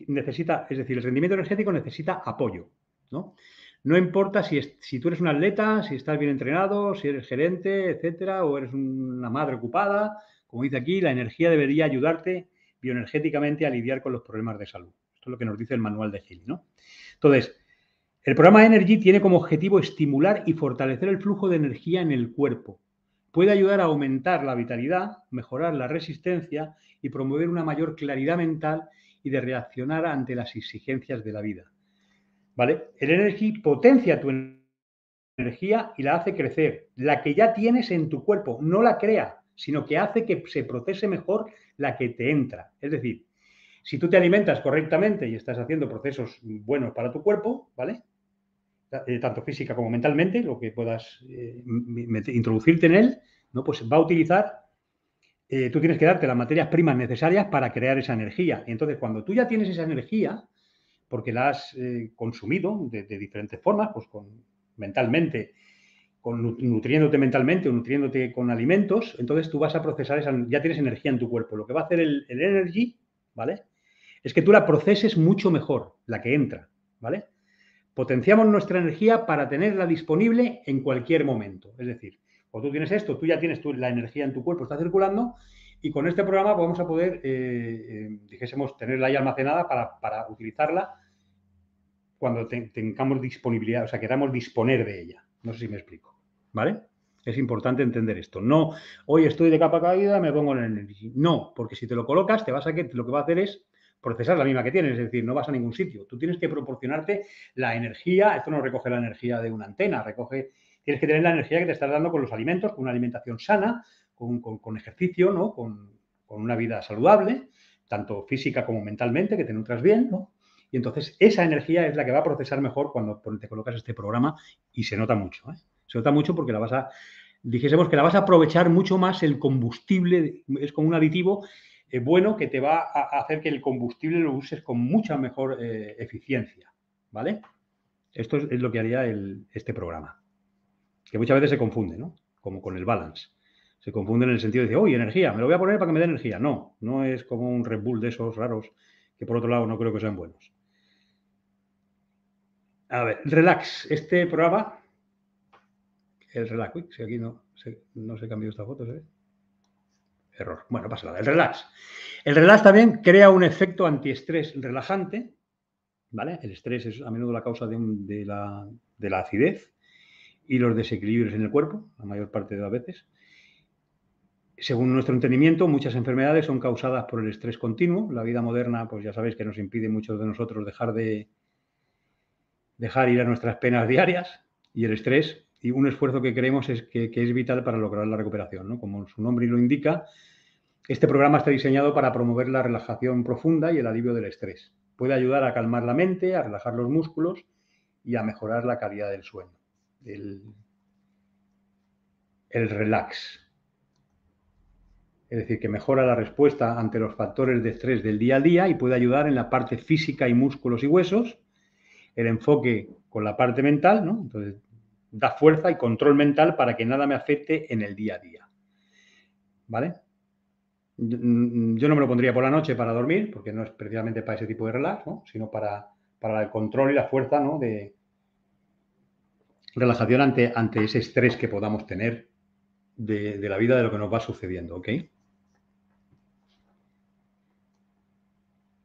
Necesita, es decir, el rendimiento energético necesita apoyo, ¿no? No importa si, si tú eres un atleta, si estás bien entrenado, si eres gerente, etcétera, o eres una madre ocupada, como dice aquí, la energía debería ayudarte bioenergéticamente a lidiar con los problemas de salud. Esto es lo que nos dice el manual de Gil, ¿no? Entonces, el programa Energy tiene como objetivo estimular y fortalecer el flujo de energía en el cuerpo. Puede ayudar a aumentar la vitalidad, mejorar la resistencia y promover una mayor claridad mental y de reaccionar ante las exigencias de la vida. ¿Vale? El Energy potencia tu energía y la hace crecer. La que ya tienes en tu cuerpo, no la crea, sino que hace que se procese mejor la que te entra. Es decir, si tú te alimentas correctamente y estás haciendo procesos buenos para tu cuerpo, ¿vale? Eh, tanto física como mentalmente, lo que puedas eh, introducirte en él, ¿no? Pues va a utilizar eh, tú tienes que darte las materias primas necesarias para crear esa energía. Entonces, cuando tú ya tienes esa energía, porque la has eh, consumido de, diferentes formas, pues con, mentalmente, con, nutriéndote mentalmente o nutriéndote con alimentos, entonces tú vas a procesar esa, ya tienes energía en tu cuerpo. Lo que va a hacer el, energy, ¿vale? Es que tú la proceses mucho mejor, la que entra, ¿vale? Potenciamos nuestra energía para tenerla disponible en cualquier momento. Es decir, cuando tú tienes esto, tú ya tienes la energía en tu cuerpo, está circulando, y con este programa vamos a poder, eh, eh, dijésemos, tenerla ahí almacenada para, utilizarla cuando tengamos disponibilidad, o sea, queramos disponer de ella. No sé si me explico. ¿Vale? Es importante entender esto. No, hoy estoy de capa caída, me pongo en el energy. No, porque si te lo colocas, te vas a que lo que va a hacer es procesar la misma que tienes, es decir, no vas a ningún sitio. Tú tienes que proporcionarte la energía, esto no recoge la energía de una antena, recoge, tienes que tener la energía que te estás dando con los alimentos, con una alimentación sana, con, ejercicio, ¿no? Con, una vida saludable, tanto física como mentalmente, que te nutras bien, ¿no? Y entonces esa energía es la que va a procesar mejor cuando te colocas este programa y se nota mucho. ¿eh? Se nota mucho porque la vas a, dijésemos que la vas a aprovechar mucho más el combustible, es como un aditivo eh, bueno que te va a hacer que el combustible lo uses con mucha mejor eh, eficiencia, ¿vale? Esto es, lo que haría este programa, que muchas veces se confunde, ¿no? Como con el balance. Se confunde en el sentido de decir, oye, energía, me lo voy a poner para que me dé energía. No, no es como un Red Bull de esos raros que por otro lado no creo que sean buenos. A ver, relax. Este programa, el relax, si aquí no, no se cambió esta foto, ¿se Error. Bueno, pasa nada. El relax. El relax también crea un efecto antiestrés relajante, ¿vale? El estrés es a menudo la causa de, la, de, la, acidez y los desequilibrios en el cuerpo, la mayor parte de las veces. Según nuestro entendimiento, muchas enfermedades son causadas por el estrés continuo. La vida moderna, pues ya sabéis que nos impide muchos de nosotros dejar de dejar ir a nuestras penas diarias y el estrés y un esfuerzo que creemos es que, es vital para lograr la recuperación. ¿no? Como su nombre lo indica, este programa está diseñado para promover la relajación profunda y el alivio del estrés. Puede ayudar a calmar la mente, a relajar los músculos y a mejorar la calidad del sueño. El, el relax. Es decir, que mejora la respuesta ante los factores de estrés del día a día y puede ayudar en la parte física y músculos y huesos. El enfoque con la parte mental, ¿no? Entonces, da fuerza y control mental para que nada me afecte en el día a día. ¿Vale? Yo no me lo pondría por la noche para dormir, porque no es precisamente para ese tipo de relax, sino para, para, el control y la fuerza ¿no? de relajación ante, ante ese estrés que podamos tener de, la vida, de lo que nos va sucediendo. ¿ok?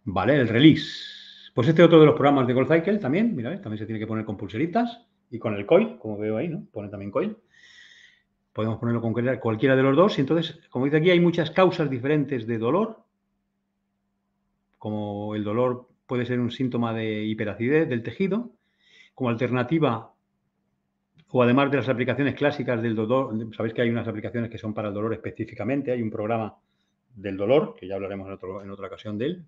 Vale, el release. Pues este otro de los programas de Gold Cycle también, mira, también se tiene que poner con pulseritas y con el coil, como veo ahí, ¿no? Pone también coil. Podemos ponerlo con cualquiera de los dos. Y entonces, como dice aquí, hay muchas causas diferentes de dolor. Como el dolor puede ser un síntoma de hiperacidez del tejido. Como alternativa, o además de las aplicaciones clásicas del dolor, sabéis que hay unas aplicaciones que son para el dolor específicamente. Hay un programa del dolor, que ya hablaremos en, en otra ocasión de él,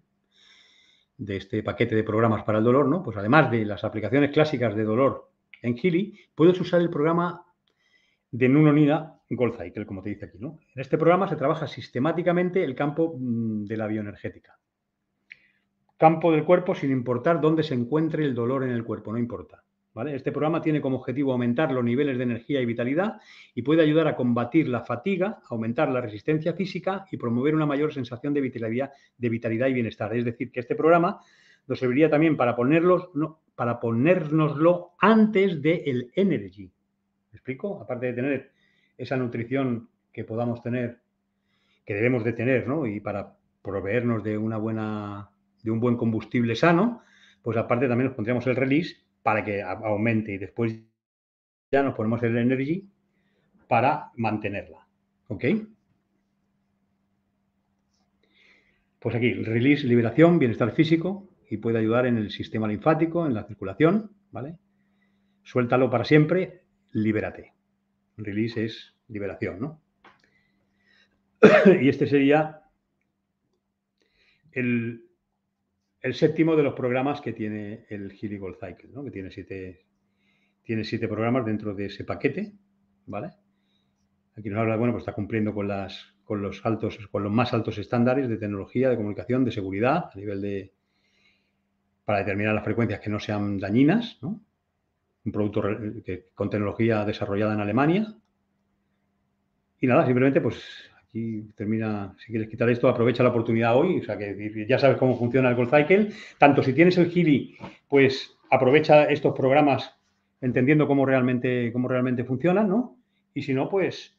de este paquete de programas para el dolor, ¿no? Pues además de las aplicaciones clásicas de dolor en Gili, puedes usar el programa de Nunonida Gold Cycle, como te dice aquí. ¿no? En este programa se trabaja sistemáticamente el campo mm, de la bioenergética. Campo del cuerpo sin importar dónde se encuentre el dolor en el cuerpo, no importa. Este programa tiene como objetivo aumentar los niveles de energía y vitalidad y puede ayudar a combatir la fatiga, aumentar la resistencia física y promover una mayor sensación de vitalidad, de vitalidad y bienestar. Es decir, que este programa nos serviría también para ponerlos, no, antes del energy. ¿Me explico? Aparte de tener esa nutrición que podamos tener, que debemos de tener, ¿no? Y para proveernos de una buena, de un buen combustible sano, pues aparte también nos pondríamos el release para que aumente y después ya nos ponemos el energy para mantenerla. ¿Ok? Pues aquí, release, liberación, bienestar físico, y puede ayudar en el sistema linfático, en la circulación, ¿vale? Suéltalo para siempre, libérate. Release es liberación, ¿no? y este sería el, séptimo de los programas que tiene el Healy Gold Cycle, ¿no? Que tiene siete, tiene siete programas dentro de ese paquete, ¿vale? Aquí nos habla, bueno, pues está cumpliendo con con los altos, con los más altos estándares de tecnología, de comunicación, de seguridad, a nivel de para determinar las frecuencias que no sean dañinas, ¿no? Un producto con tecnología desarrollada en Alemania. Y nada, simplemente pues aquí termina, si quieres quitar esto, aprovecha la oportunidad hoy, o sea que ya sabes cómo funciona el Gold Cycle, tanto si tienes el Gili, pues aprovecha estos programas entendiendo cómo realmente, cómo realmente funcionan, ¿no? Y si no, pues,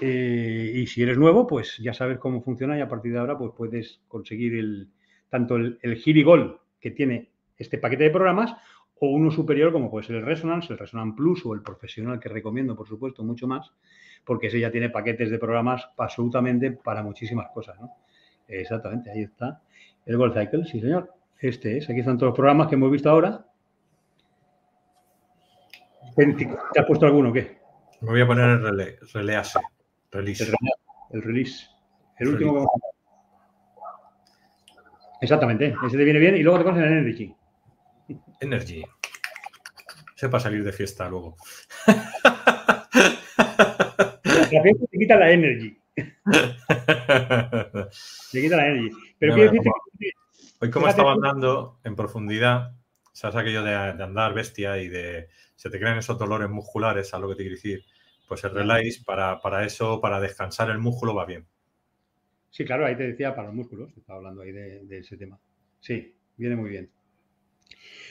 eh, y si eres nuevo, pues ya sabes cómo funciona y a partir de ahora pues puedes conseguir el, tanto el, el Gili Gold que tiene este paquete de programas o uno superior como puede ser el Resonance, el Resonance Plus o el profesional que recomiendo, por supuesto, mucho más, porque ese ya tiene paquetes de programas absolutamente para muchísimas cosas, ¿no? Exactamente, ahí está. El Gold Cycle, sí señor. Este es, aquí están todos los programas que hemos visto ahora. ¿Te has puesto alguno o qué? Me voy a poner el relé, release. Release. El, release. El último que Exactamente, ese te viene bien y luego te pones en Energy. Energy. Sepa salir de fiesta luego. La fiesta te quita la Energy. te quita la Energy. Pero quiero decirte que... Hoy como estaba andando en profundidad, sabes aquello de, andar bestia y de se te crean esos dolores musculares, a lo que te quiero decir, pues el relax para, para eso, para descansar el músculo va bien. Sí, claro, ahí te decía para los músculos, estaba hablando ahí de, ese tema. Sí, viene muy bien.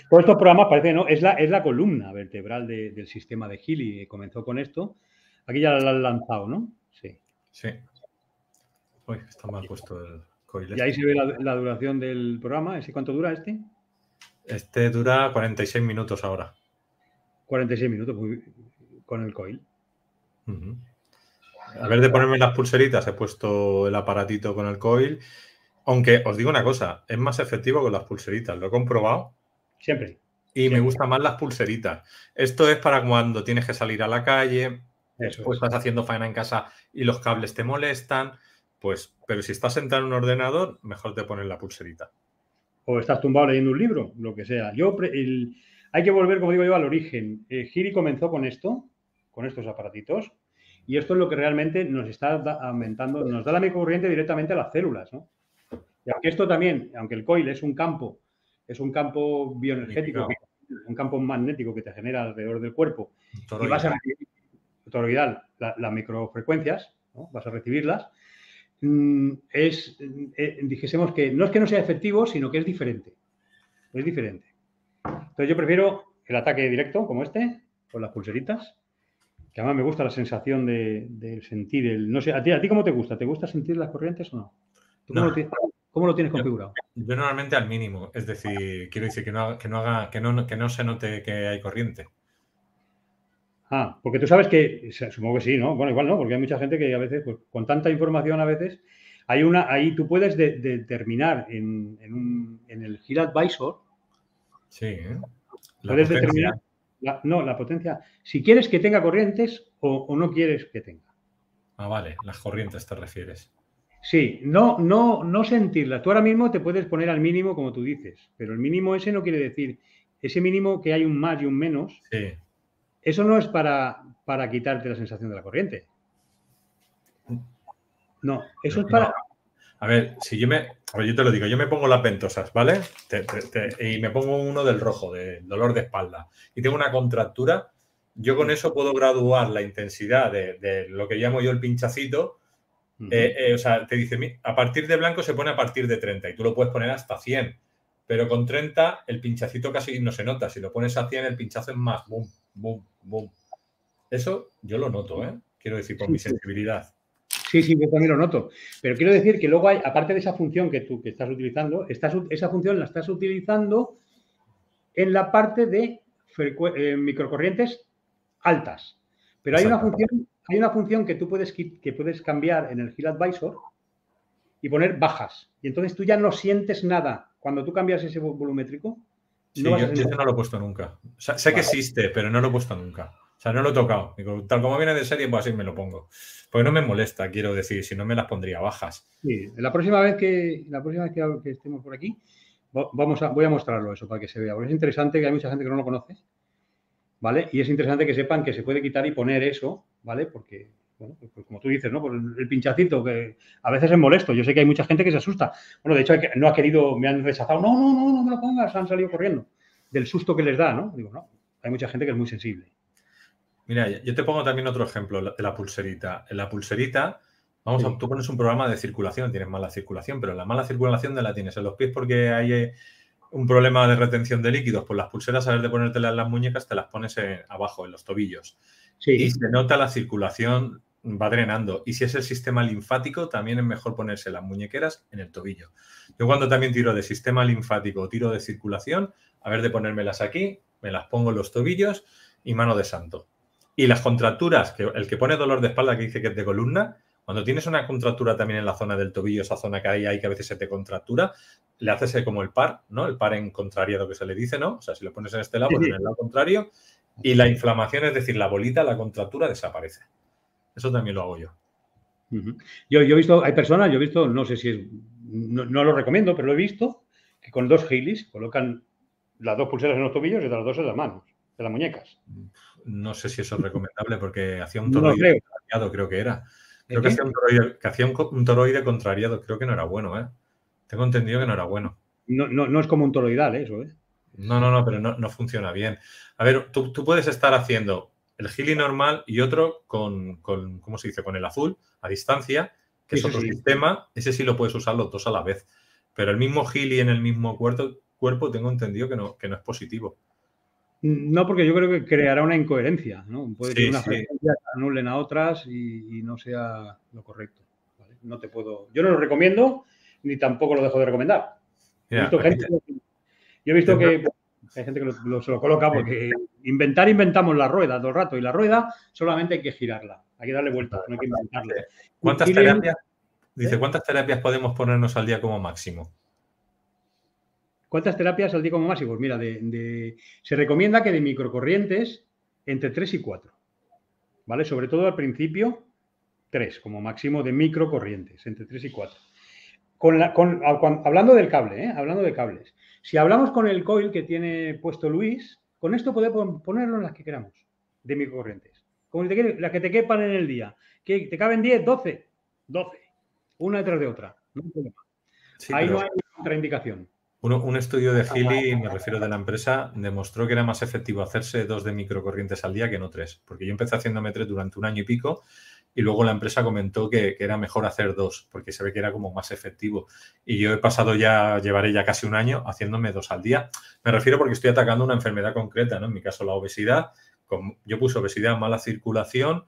Todos estos programas parece, ¿no? Es la, es la columna vertebral del sistema de Healy. Comenzó con esto. Aquí ya lo han lanzado, ¿no? Sí. Sí. Uy, está mal puesto el coil. Y ahí se ve la, duración del programa. ¿Ese cuánto dura este? Este dura 46 minutos ahora. 46 minutos con el coil. A ver de ponerme las pulseritas, he puesto el aparatito con el coil. Aunque os digo una cosa, es más efectivo con las pulseritas, lo he comprobado. Siempre. Y me gustan más las pulseritas. Esto es para cuando tienes que salir a la calle, después estás haciendo faena en casa y los cables te molestan. Pues, pero si estás sentado en un ordenador, mejor te pones la pulserita. O estás tumbado leyendo un libro, lo que sea. Yo, hay que volver, como digo yo, al origen. Eh, Giri comenzó con esto, con estos aparatitos, y esto es lo que realmente nos está aumentando, nos da la microcorriente directamente a las células, ¿no? Y aunque esto también, aunque el coil es un campo, es un campo bioenergético, un campo magnético que te genera alrededor del cuerpo, y vas a toroidal, las microfrecuencias, ¿no? vas a recibirlas, mm, es, eh, dijésemos que no es que no sea efectivo, sino que es diferente. Es diferente. Entonces yo prefiero el ataque directo como este, con las pulseritas, que además me gusta la sensación de, sentir el. No sé, ¿a ti, ¿a ti cómo te gusta? ¿Te gusta sentir las corrientes o no? cómo, Lo tienes, configurado? Yo, normalmente al mínimo, es decir, quiero decir que no, que no haga, que no, que no se note que hay corriente. Ah, porque tú sabes que, supongo que sí, ¿no? Bueno, igual no, porque hay mucha gente que a veces, pues, con tanta información a veces, hay una, ahí tú puedes determinar en, en, el Gil Advisor. Sí, ¿eh? puedes determinar no, la potencia. Si quieres que tenga corrientes o, no quieres que tenga. Ah, vale, las corrientes te refieres. Sí, no, no, no sentirla. Tú ahora mismo te puedes poner al mínimo como tú dices, pero el mínimo ese no quiere decir ese mínimo que hay un más y un menos. Sí. Eso no es para, para quitarte la sensación de la corriente. No, eso es para. A ver, si yo me. A ver, yo te lo digo, yo me pongo las ventosas, ¿vale? y me pongo uno del rojo, de dolor de espalda, y tengo una contractura, yo con eso puedo graduar la intensidad de, lo que llamo yo el pinchacito. Eh, eh, o sea, te dice, a partir de blanco se pone a partir de 30 y tú lo puedes poner hasta 100. Pero con 30 el pinchacito casi no se nota. Si lo pones a 100 el pinchazo es más, boom, boom, boom. Eso yo lo noto, ¿eh? Quiero decir, por mi sensibilidad. Sí, sí, yo también lo noto. Pero quiero decir que luego hay, aparte de esa función que tú que estás utilizando, esa función la estás utilizando en la parte de eh, microcorrientes altas. Pero hay una función, hay una función que tú puedes, que puedes cambiar en el Hill Advisor y poner bajas. Y entonces tú ya no sientes nada. Cuando tú cambias ese volumétrico. Sí, yo, no lo he puesto nunca. sé que existe, pero no lo he puesto nunca. O sea, no lo he tocado. tal como viene de serie, pues así me lo pongo. Porque no me molesta, quiero decir, si no me las pondría bajas. Sí, la próxima vez que, la próxima vez que, estemos por aquí, vamos a, voy a mostrarlo eso para que se vea. Porque es interesante que hay mucha gente que no lo conoce. ¿Vale? Y es interesante que sepan que se puede quitar y poner eso, ¿vale? Porque, bueno, pues como tú dices, ¿no? Por el pinchacito, que a veces es molesto. Yo sé que hay mucha gente que se asusta. Bueno, de hecho, no ha querido, me han rechazado. No, no, no, no me lo pongas, han salido corriendo. Del susto que les da, ¿no? Digo, no, hay mucha gente que es muy sensible. Mira, yo te pongo también otro ejemplo de la pulserita. En la pulserita, vamos a, tú pones un programa de circulación, tienes mala circulación, pero la mala circulación de la tienes en los pies porque hay eh, un problema de retención de líquidos. Pues las pulseras, a ver de ponértelas en las muñecas, te las pones abajo, en los tobillos. Sí. Y se nota la circulación va drenando. Y si es el sistema linfático, también es mejor ponerse las muñequeras en el tobillo. Yo cuando también tiro de sistema linfático o tiro de circulación, a ver de ponérmelas aquí, me las pongo en los tobillos y mano de santo. Y las contracturas, que el que pone dolor de espalda que dice que es de columna, cuando tienes una contractura también en la zona del tobillo, esa zona que hay ahí que a veces se te contractura, le haces como el par, ¿no? El par en contrariado que se le dice, ¿no? O sea, si lo pones en este lado, pues en el lado contrario, y la inflamación, es decir, la bolita, la contractura desaparece. Eso también lo hago yo. yo, he visto, hay personas, yo he visto, no sé si es, no, lo recomiendo, pero lo he visto, que con dos gilis colocan las dos pulseras en los tobillos y las dos en las manos, en las muñecas. No sé si eso es recomendable porque hacía un toroide contrariado, creo que era. Creo que hacía, un toroide, contrariado, creo que no era bueno, ¿eh? Tengo entendido que no era bueno. No, no, es como un toroidal eso, ¿eh? No, no, no, pero no, funciona bien. A ver, tú, tú puedes estar haciendo el gili normal y otro con, con, ¿cómo se dice? Con el azul a distancia, que es otro sistema. Ese sí lo puedes usar los dos a la vez. Pero el mismo gili en el mismo cuerpo, cuerpo tengo entendido que no, que no es positivo. No, porque yo creo que creará una incoherencia, ¿no? Puede que una frecuencia anulen a otras y, no sea lo correcto. No te puedo. Yo no lo recomiendo ni tampoco lo dejo de recomendar. yo he visto que hay gente que se lo coloca porque inventar, inventamos la rueda todo el rato y la rueda solamente hay que girarla, hay que darle vuelta, no hay que inventarla. ¿Cuántas terapias, dice, ¿Eh? ¿cuántas terapias podemos ponernos al día como máximo? ¿Cuántas terapias al día como máximo? Pues mira, se recomienda que de microcorrientes entre 3 y 4. ¿Vale? Sobre todo al principio, 3 como máximo de microcorrientes, entre 3 y 4. Hablando del cable, ¿eh? hablando de cables. Si hablamos con el coil que tiene puesto Luis, con esto podemos ponerlo en las que queramos, de microcorrientes. Como las que te quepan en el día. ¿Que ¿Te caben 10? 12. 12. Una detrás de otra. Ahí no hay contraindicación. un estudio de Gili, me refiero de la empresa, demostró que era más efectivo hacerse dos de microcorrientes al día que no tres. Porque yo empecé haciéndome tres durante un año y pico y luego la empresa comentó que, era mejor hacer dos, porque se ve que era como más efectivo. Y yo he pasado ya, llevaré ya casi un año haciéndome dos al día. Me refiero porque estoy atacando una enfermedad concreta, ¿no? En mi caso la obesidad. yo puse obesidad, mala circulación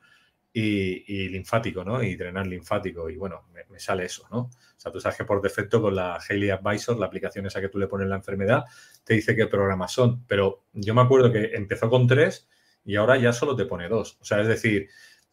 y, linfático, ¿no? Y drenar linfático. Y bueno, me, sale eso, ¿no? O sea, tú sabes que por defecto con la Haley Advisor, la aplicación esa que tú le pones la enfermedad, te dice qué programas son. Pero yo me acuerdo que empezó con tres y ahora ya solo te pone dos. O sea, es decir,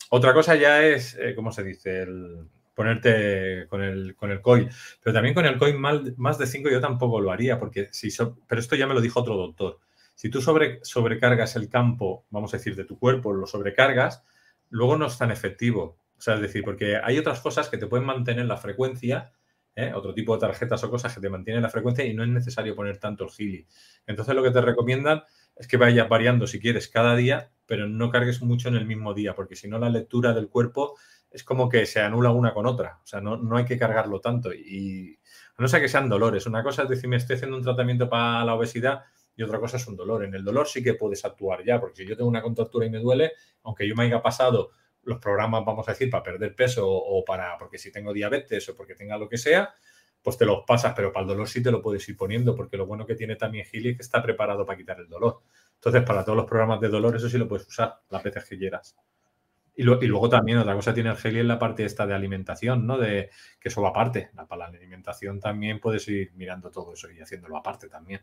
otra cosa ya es, eh, ¿cómo se dice? El ponerte con el, con el coin. Pero también con el coin más de 5 yo tampoco lo haría, porque si pero esto ya me lo dijo otro doctor. Si tú sobre, sobrecargas el campo, vamos a decir, de tu cuerpo, lo sobrecargas, luego no es tan efectivo. O sea, es decir, porque hay otras cosas que te pueden mantener la frecuencia, ¿eh? otro tipo de tarjetas o cosas que te mantienen la frecuencia y no es necesario poner tanto el gili. Entonces lo que te recomiendan es que vayas variando si quieres cada día, pero no cargues mucho en el mismo día, porque si no la lectura del cuerpo es como que se anula una con otra. O sea, no, no hay que cargarlo tanto. Y a no ser que sean dolores. Una cosa es decir, me estoy haciendo un tratamiento para la obesidad y otra cosa es un dolor. En el dolor sí que puedes actuar ya, porque si yo tengo una contractura y me duele, aunque yo me haya pasado los programas, vamos a decir, para perder peso o para, porque si tengo diabetes o porque tenga lo que sea, pues te los pasas, pero para el dolor sí te lo puedes ir poniendo, porque lo bueno que tiene también Gili es que está preparado para quitar el dolor. Entonces, para todos los programas de dolor, eso sí lo puedes usar las veces que quieras. Y, luego también otra cosa tiene el Gili en la parte esta de alimentación, ¿no? De que eso va aparte. Para la alimentación también puedes ir mirando todo eso y haciéndolo aparte también.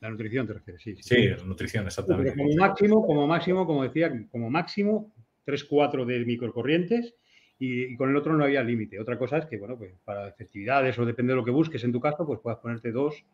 La nutrición te refieres, sí. Sí, la nutrición, exactamente. como máximo, como máximo, como decía, como máximo, 3-4 de microcorrientes y, con el otro no había límite. Otra cosa es que, bueno, pues para efectividades o depende de lo que busques en tu caso, pues puedas ponerte dos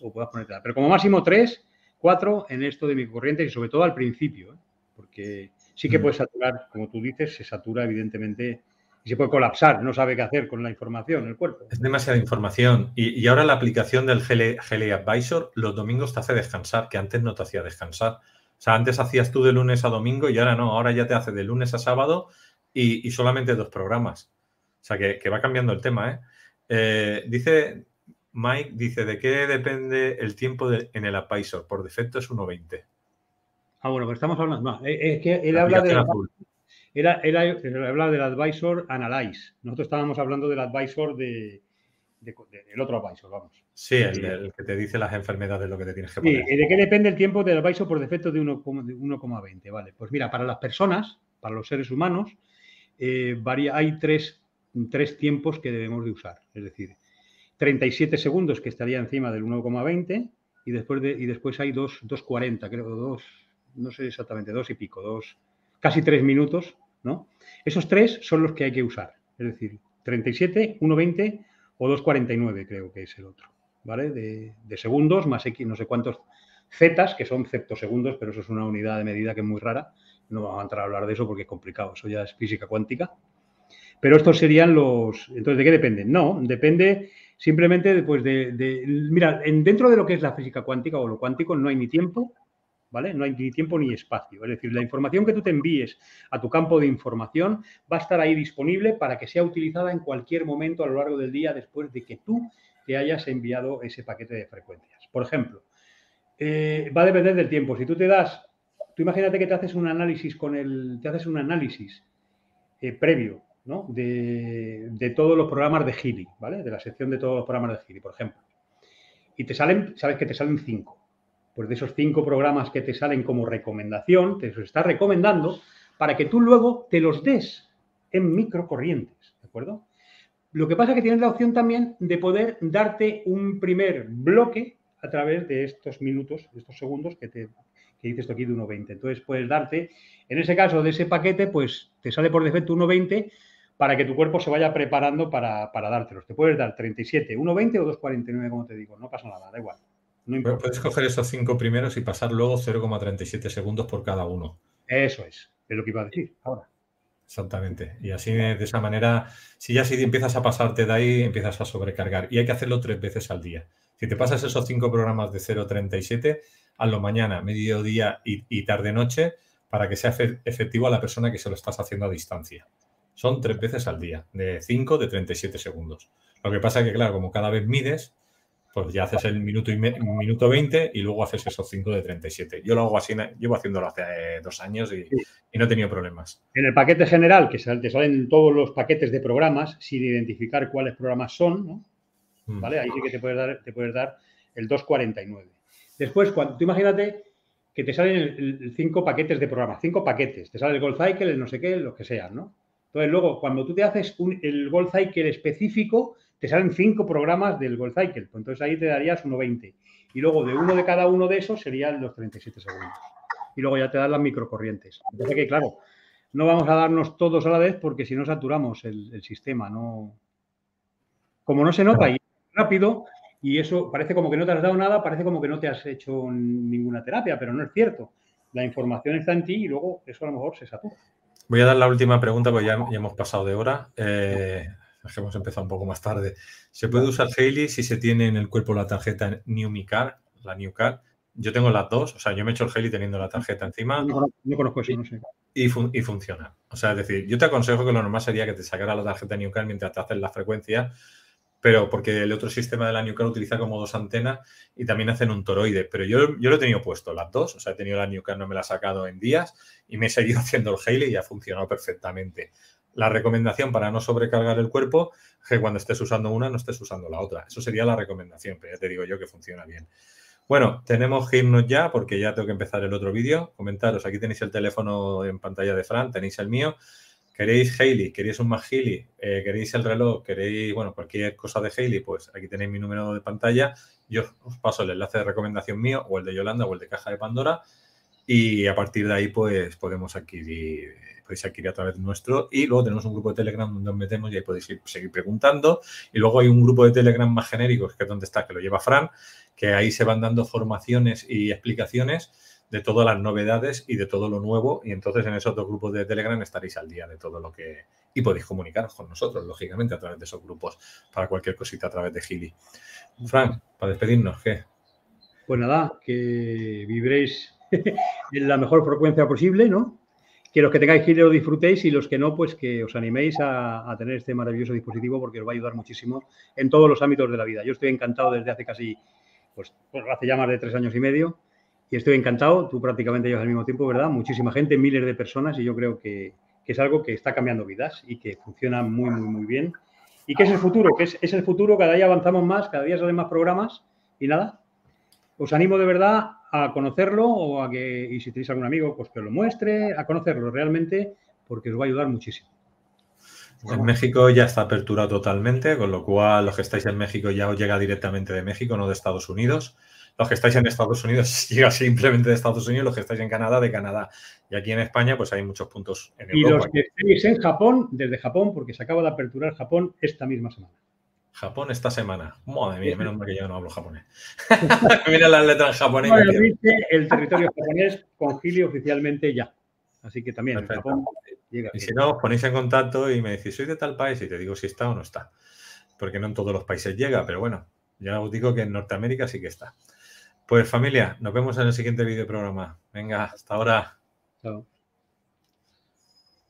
o puedas ponerte. Pero como máximo tres, cuatro en esto de microcorriente y sobre todo al principio, ¿eh? porque sí que mm. puedes saturar, como tú dices, se satura evidentemente y se puede colapsar, no sabe qué hacer con la información el cuerpo. Es demasiada información. Y, ahora la aplicación del GLE, Advisor los domingos te hace descansar, que antes no te hacía descansar. O sea, antes hacías tú de lunes a domingo y ahora no, ahora ya te hace de lunes a sábado y, solamente dos programas. O sea, que, va cambiando el tema, ¿eh? ¿eh? dice Mike, dice, ¿de qué depende el tiempo en el Advisor? Por defecto es 1.20. Ah, bueno, pues estamos hablando. es que él habla, de, era, era, habla del Advisor Analyze. Nosotros estábamos hablando del Advisor de, del otro advisor, vamos. Sí, el, que te dice las enfermedades, lo que te tienes que poner. Sí, ¿de qué depende el tiempo del advisor por defecto de 1,20? Vale, pues mira, para las personas, para los seres humanos, eh, varía, hay tres, tiempos que debemos de usar. Es decir, 37 segundos que estaría encima del 1,20 y después, de, y después hay 2,40, creo, dos, no sé exactamente, dos y pico, dos, casi tres minutos, ¿no? Esos tres son los que hay que usar. Es decir, 37, 1,20 o 2,49 creo que es el otro, ¿vale? De, segundos más X, no sé cuántos zetas, que son ceptosegundos, pero eso es una unidad de medida que es muy rara. No vamos a entrar a hablar de eso porque es complicado, eso ya es física cuántica. Pero estos serían los... Entonces, ¿de qué dependen? No, depende simplemente de, de... Mira, en, dentro de lo que es la física cuántica o lo cuántico no hay ni tiempo, ¿vale? No hay ni tiempo ni espacio. Es decir, la información que tú te envíes a tu campo de información va a estar ahí disponible para que sea utilizada en cualquier momento a lo largo del día después de que tú te hayas enviado ese paquete de frecuencias. Por ejemplo, eh, va a depender del tiempo. Si tú te das, tú imagínate que te haces un análisis con el, te haces un análisis eh, previo, ¿no? De, todos los programas de Gili, ¿vale? De la sección de todos los programas de Gili, por ejemplo. Y te salen, sabes que te salen cinco pues de esos cinco programas que te salen como recomendación, te los está recomendando para que tú luego te los des en microcorrientes, ¿de acuerdo? Lo que pasa es que tienes la opción también de poder darte un primer bloque a través de estos minutos, de estos segundos que te que dices esto aquí de 1.20. Entonces puedes darte, en ese caso de ese paquete, pues te sale por defecto 1.20 para que tu cuerpo se vaya preparando para, para dártelos. Te puedes dar 37, 1.20 o 2.49, como te digo, no pasa nada, da igual. Puedes coger esos cinco primeros y pasar luego 0,37 segundos por cada uno. Eso es, es lo que iba a decir ahora. Exactamente. Y así de esa manera, si ya si empiezas a pasarte de ahí, empiezas a sobrecargar. Y hay que hacerlo tres veces al día. Si te pasas esos cinco programas de 0,37, hazlo mañana, mediodía y, y tarde-noche para que sea efectivo a la persona que se lo estás haciendo a distancia. Son tres veces al día, de 5, de 37 segundos. Lo que pasa es que, claro, como cada vez mides, pues ya haces el minuto, y minuto 20 y luego haces esos 5 de 37. Yo lo hago así, llevo haciéndolo hace eh, dos años y, no he tenido problemas. En el paquete general, que te salen todos los paquetes de programas, sin identificar cuáles programas son, ¿no? Mm. ¿Vale? Ahí sí que te puedes dar, te puedes dar el 249. Después, cuando tú imagínate que te salen 5 paquetes de programas, 5 paquetes, te sale el Gold Cycle, el no sé qué, lo que sea, ¿no? Entonces, luego, cuando tú te haces el Gold Cycle específico, te salen cinco programas del Gold Cycle. Pues entonces ahí te darías 1,20. Y luego de uno de cada uno de esos serían los 37 segundos. Y luego ya te dan las microcorrientes. Entonces que, claro, no vamos a darnos todos a la vez porque si no saturamos el, sistema. No... Como no se nota y rápido, y eso parece como que no te has dado nada, parece como que no te has hecho ninguna terapia, pero no es cierto. La información está en ti y luego eso a lo mejor se satura. Voy a dar la última pregunta porque ya, ya hemos pasado de hora. Eh, hemos empezado un poco más tarde. ¿Se puede usar Haley si se tiene en el cuerpo la tarjeta New Mi la New Card? Yo tengo las dos, o sea, yo me he hecho el Haley teniendo la tarjeta encima. No, conozco eso, no sé. Y, funciona. O sea, es decir, yo te aconsejo que lo normal sería que te sacara la tarjeta New Card mientras te haces la frecuencia, pero porque el otro sistema de la New Card utiliza como dos antenas y también hacen un toroide. Pero yo, yo lo he tenido puesto, las dos, o sea, he tenido la New no me la he sacado en días y me he seguido haciendo el Haley y ha funcionado perfectamente la recomendación para no sobrecargar el cuerpo que cuando estés usando una no estés usando la otra. Eso sería la recomendación, pero ya te digo yo que funciona bien. Bueno, tenemos que ya porque ya tengo que empezar el otro vídeo. Comentaros, aquí tenéis el teléfono en pantalla de Fran, tenéis el mío. ¿Queréis Haley? ¿Queréis un más Haley? Eh, ¿Queréis el reloj? ¿Queréis, bueno, cualquier cosa de Haley? Pues aquí tenéis mi número de pantalla. Yo os paso el enlace de recomendación mío o el de Yolanda o el de Caja de Pandora y a partir de ahí pues podemos adquirir podéis adquirir a través nuestro y luego tenemos un grupo de Telegram donde nos metemos y ahí podéis seguir preguntando y luego hay un grupo de Telegram más genéricos que es donde está, que lo lleva Fran, que ahí se van dando formaciones y explicaciones de todas las novedades y de todo lo nuevo y entonces en esos dos grupos de Telegram estaréis al día de todo lo que y podéis comunicaros con nosotros lógicamente a través de esos grupos para cualquier cosita a través de Gili. Fran, para despedirnos, ¿qué? Pues nada, que vibréis en la mejor frecuencia posible, ¿no? que los que tengáis Gili lo disfrutéis y los que no, pues que os animéis a, tener este maravilloso dispositivo porque os va a ayudar muchísimo en todos los ámbitos de la vida. Yo estoy encantado desde hace casi, pues hace ya más de tres años y medio y estoy encantado. Tú prácticamente llevas al mismo tiempo, ¿verdad? Muchísima gente, miles de personas y yo creo que, es algo que está cambiando vidas y que funciona muy, muy, muy bien. ¿Y qué es el futuro? Que es, es el futuro, cada día avanzamos más, cada día salen más programas y nada. Os animo de verdad a conocerlo o a que, y si tenéis algún amigo, pues que lo muestre, a conocerlo realmente, porque os va a ayudar muchísimo. En México ya está apertura totalmente, con lo cual los que estáis en México ya os llega directamente de México, no de Estados Unidos. Los que estáis en Estados Unidos llega simplemente de Estados Unidos, los que estáis en Canadá, de Canadá. Y aquí en España, pues hay muchos puntos en Europa. Y los que estáis en Japón, desde Japón, porque se acaba de aperturar Japón esta misma semana. Japón esta semana. Madre mía, menos mal que yo no hablo japonés. Mira las letras japonesas. el territorio japonés con Gili oficialmente ya. Así que también Japón llega. Y si no, os ponéis en contacto y me decís, soy de tal país y te digo si está o no está. Porque no en todos los países llega, pero bueno, ya os digo que en Norteamérica sí que está. Pues familia, nos vemos en el siguiente vídeo programa. Venga, hasta ahora. Chao.